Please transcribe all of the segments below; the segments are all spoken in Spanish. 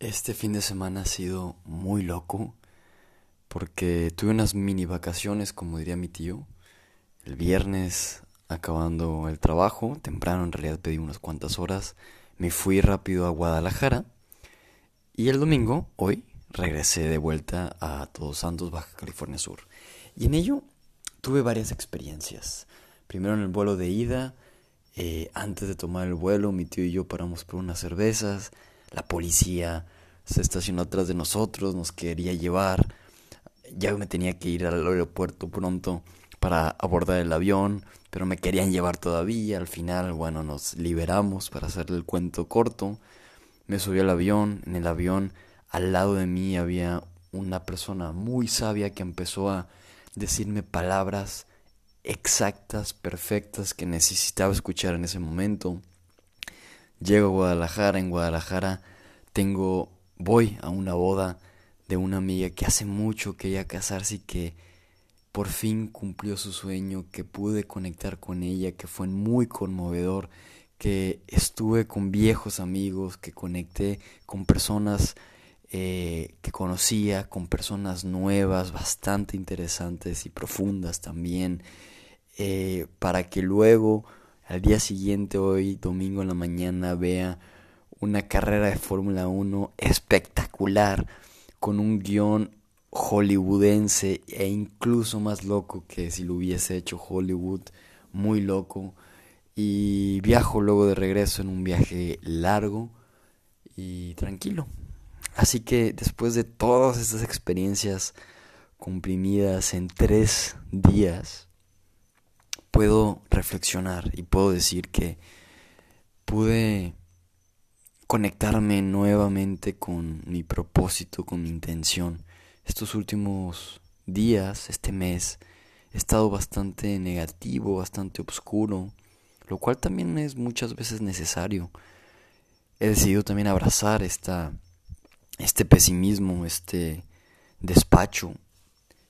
Este fin de semana ha sido muy loco porque tuve unas mini vacaciones, como diría mi tío. El viernes, acabando el trabajo, temprano en realidad pedí unas cuantas horas, me fui rápido a Guadalajara y el domingo, hoy, regresé de vuelta a Todos Santos, Baja California Sur. Y en ello tuve varias experiencias. Primero en el vuelo de ida, eh, antes de tomar el vuelo, mi tío y yo paramos por unas cervezas la policía se estacionó atrás de nosotros, nos quería llevar. Ya me tenía que ir al aeropuerto pronto para abordar el avión, pero me querían llevar todavía. Al final, bueno, nos liberamos para hacerle el cuento corto. Me subí al avión, en el avión al lado de mí había una persona muy sabia que empezó a decirme palabras exactas, perfectas que necesitaba escuchar en ese momento. Llego a Guadalajara, en Guadalajara tengo, voy a una boda de una amiga que hace mucho quería casarse y que por fin cumplió su sueño, que pude conectar con ella, que fue muy conmovedor, que estuve con viejos amigos, que conecté con personas eh, que conocía, con personas nuevas, bastante interesantes y profundas también, eh, para que luego al día siguiente, hoy, domingo en la mañana, vea una carrera de Fórmula 1 espectacular, con un guion hollywoodense e incluso más loco que si lo hubiese hecho Hollywood, muy loco. Y viajo luego de regreso en un viaje largo y tranquilo. Así que después de todas estas experiencias comprimidas en tres días, puedo reflexionar y puedo decir que pude conectarme nuevamente con mi propósito, con mi intención. Estos últimos días, este mes, he estado bastante negativo, bastante oscuro, lo cual también es muchas veces necesario. He decidido también abrazar esta, este pesimismo, este despacho.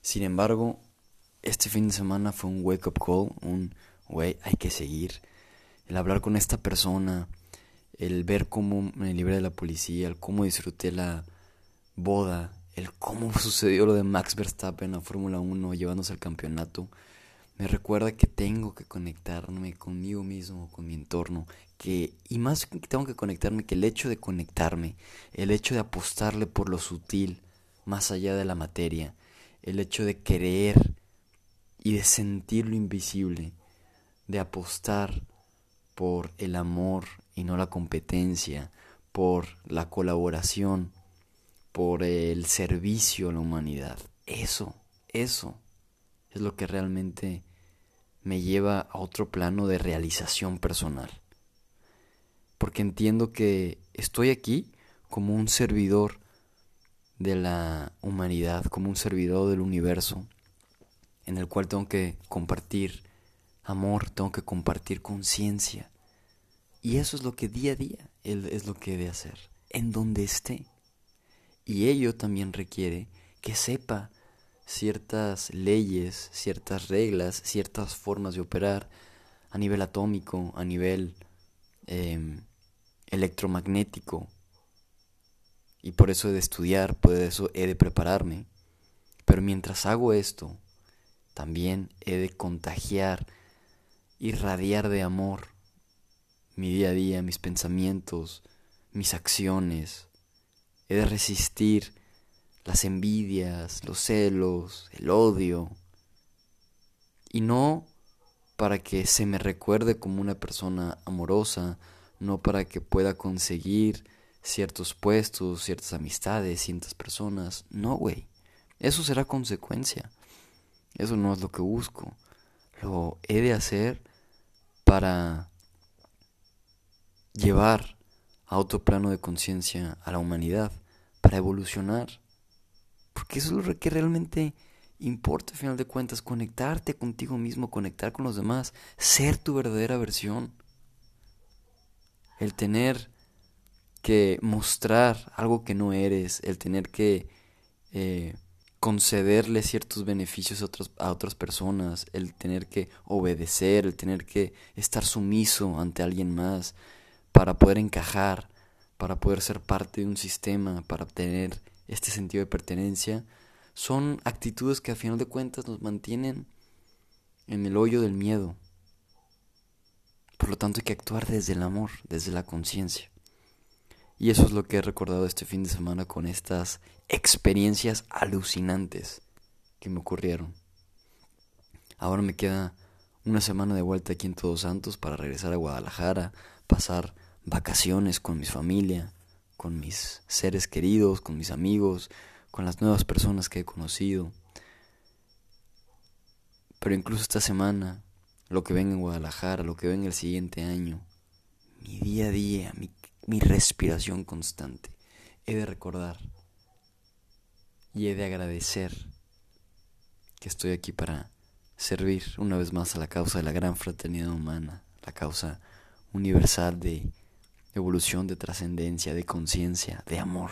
Sin embargo, este fin de semana fue un wake up call, un, güey, hay que seguir. El hablar con esta persona, el ver cómo me libré de la policía, el cómo disfruté la boda, el cómo sucedió lo de Max Verstappen en la Fórmula 1 llevándose al campeonato, me recuerda que tengo que conectarme conmigo mismo, con mi entorno, que y más que tengo que conectarme que el hecho de conectarme, el hecho de apostarle por lo sutil, más allá de la materia, el hecho de querer y de sentir lo invisible, de apostar por el amor y no la competencia, por la colaboración, por el servicio a la humanidad. Eso, eso es lo que realmente me lleva a otro plano de realización personal. Porque entiendo que estoy aquí como un servidor de la humanidad, como un servidor del universo, en el cual tengo que compartir amor, tengo que compartir conciencia. Y eso es lo que día a día es lo que debe hacer, en donde esté. Y ello también requiere que sepa ciertas leyes, ciertas reglas, ciertas formas de operar a nivel atómico, a nivel em, electromagnético. Y por eso he de estudiar, por eso he de prepararme. Pero mientras hago esto, también he de contagiar, irradiar de amor mi día a día, mis pensamientos, mis acciones. He de resistir las envidias, los celos, el odio. Y no para que se me recuerde como una persona amorosa, no para que pueda conseguir ciertos puestos, ciertas amistades, ciertas personas. No, güey. Eso será consecuencia. Eso no es lo que busco. Lo he de hacer para llevar a otro plano de conciencia a la humanidad, para evolucionar. Porque eso es lo que realmente importa, al final de cuentas, conectarte contigo mismo, conectar con los demás, ser tu verdadera versión. El tener que mostrar algo que no eres, el tener que eh, concederle ciertos beneficios a, a otras personas, el tener que obedecer, el tener que estar sumiso ante alguien más para poder encajar, para poder ser parte de un sistema, para obtener este sentido de pertenencia, son actitudes que a final de cuentas nos mantienen en el hoyo del miedo. Por lo tanto hay que actuar desde el amor, desde la conciencia. Y eso es lo que he recordado este fin de semana con estas experiencias alucinantes que me ocurrieron. Ahora me queda una semana de vuelta aquí en Todos Santos para regresar a Guadalajara, pasar vacaciones con mi familia, con mis seres queridos, con mis amigos, con las nuevas personas que he conocido. Pero incluso esta semana, lo que venga en Guadalajara, lo que venga el siguiente año, mi día a día, mi, mi respiración constante, he de recordar y he de agradecer que estoy aquí para servir una vez más a la causa de la gran fraternidad humana, la causa universal de evolución, de trascendencia, de conciencia, de amor.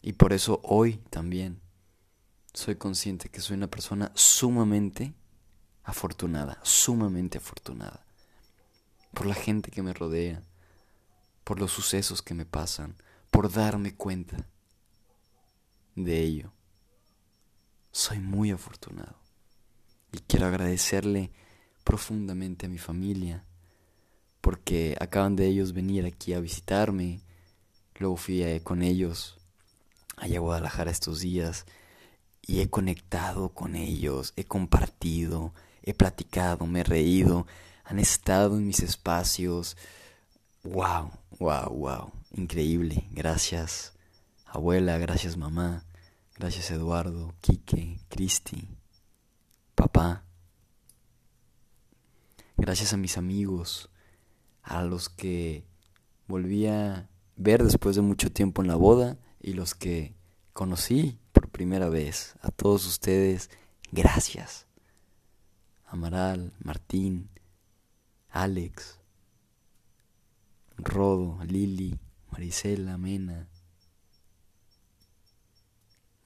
Y por eso hoy también soy consciente que soy una persona sumamente afortunada, sumamente afortunada, por la gente que me rodea, por los sucesos que me pasan, por darme cuenta de ello. Soy muy afortunado y quiero agradecerle profundamente a mi familia, porque acaban de ellos venir aquí a visitarme, luego fui eh, con ellos allá a Guadalajara estos días y he conectado con ellos, he compartido, he platicado, me he reído, han estado en mis espacios. Wow, wow, wow, increíble. Gracias abuela, gracias mamá, gracias Eduardo, Quique, Cristi, papá. Gracias a mis amigos, a los que volví a ver después de mucho tiempo en la boda y los que conocí por primera vez. A todos ustedes, gracias. Amaral, Martín, Alex, Rodo, Lili, Marisela, Mena.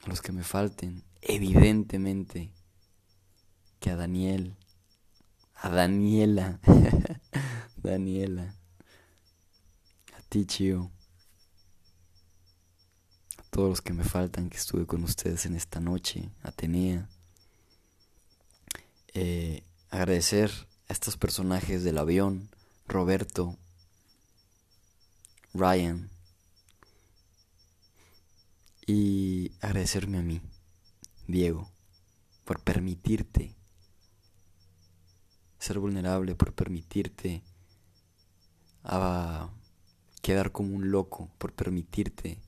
A los que me falten, evidentemente que a Daniel, a Daniela, Daniela, a ti, Chio todos los que me faltan, que estuve con ustedes en esta noche, Atenea. Eh, agradecer a estos personajes del avión, Roberto, Ryan, y agradecerme a mí, Diego, por permitirte ser vulnerable, por permitirte a quedar como un loco, por permitirte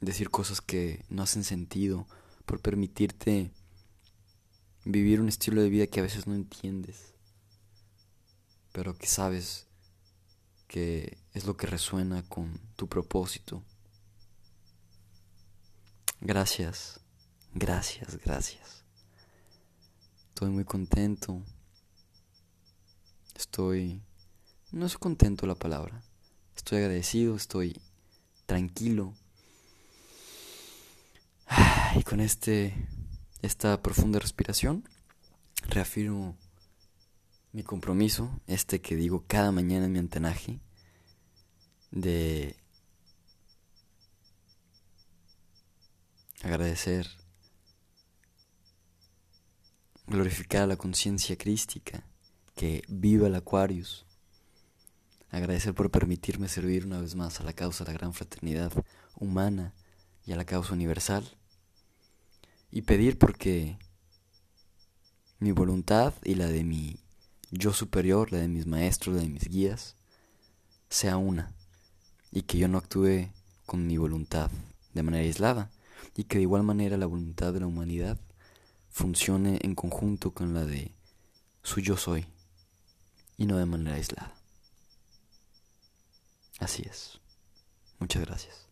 decir cosas que no hacen sentido, por permitirte vivir un estilo de vida que a veces no entiendes, pero que sabes que es lo que resuena con tu propósito. Gracias, gracias, gracias. Estoy muy contento. Estoy... No es contento la palabra. Estoy agradecido, estoy tranquilo y con este, esta profunda respiración, reafirmo mi compromiso, este que digo cada mañana en mi antenaje, de agradecer, glorificar a la conciencia crística, que viva el Aquarius, agradecer por permitirme servir una vez más a la causa de la gran fraternidad humana y a la causa universal y pedir porque mi voluntad y la de mi yo superior, la de mis maestros, la de mis guías, sea una y que yo no actúe con mi voluntad de manera aislada y que de igual manera la voluntad de la humanidad funcione en conjunto con la de su yo soy y no de manera aislada. Así es. Muchas gracias.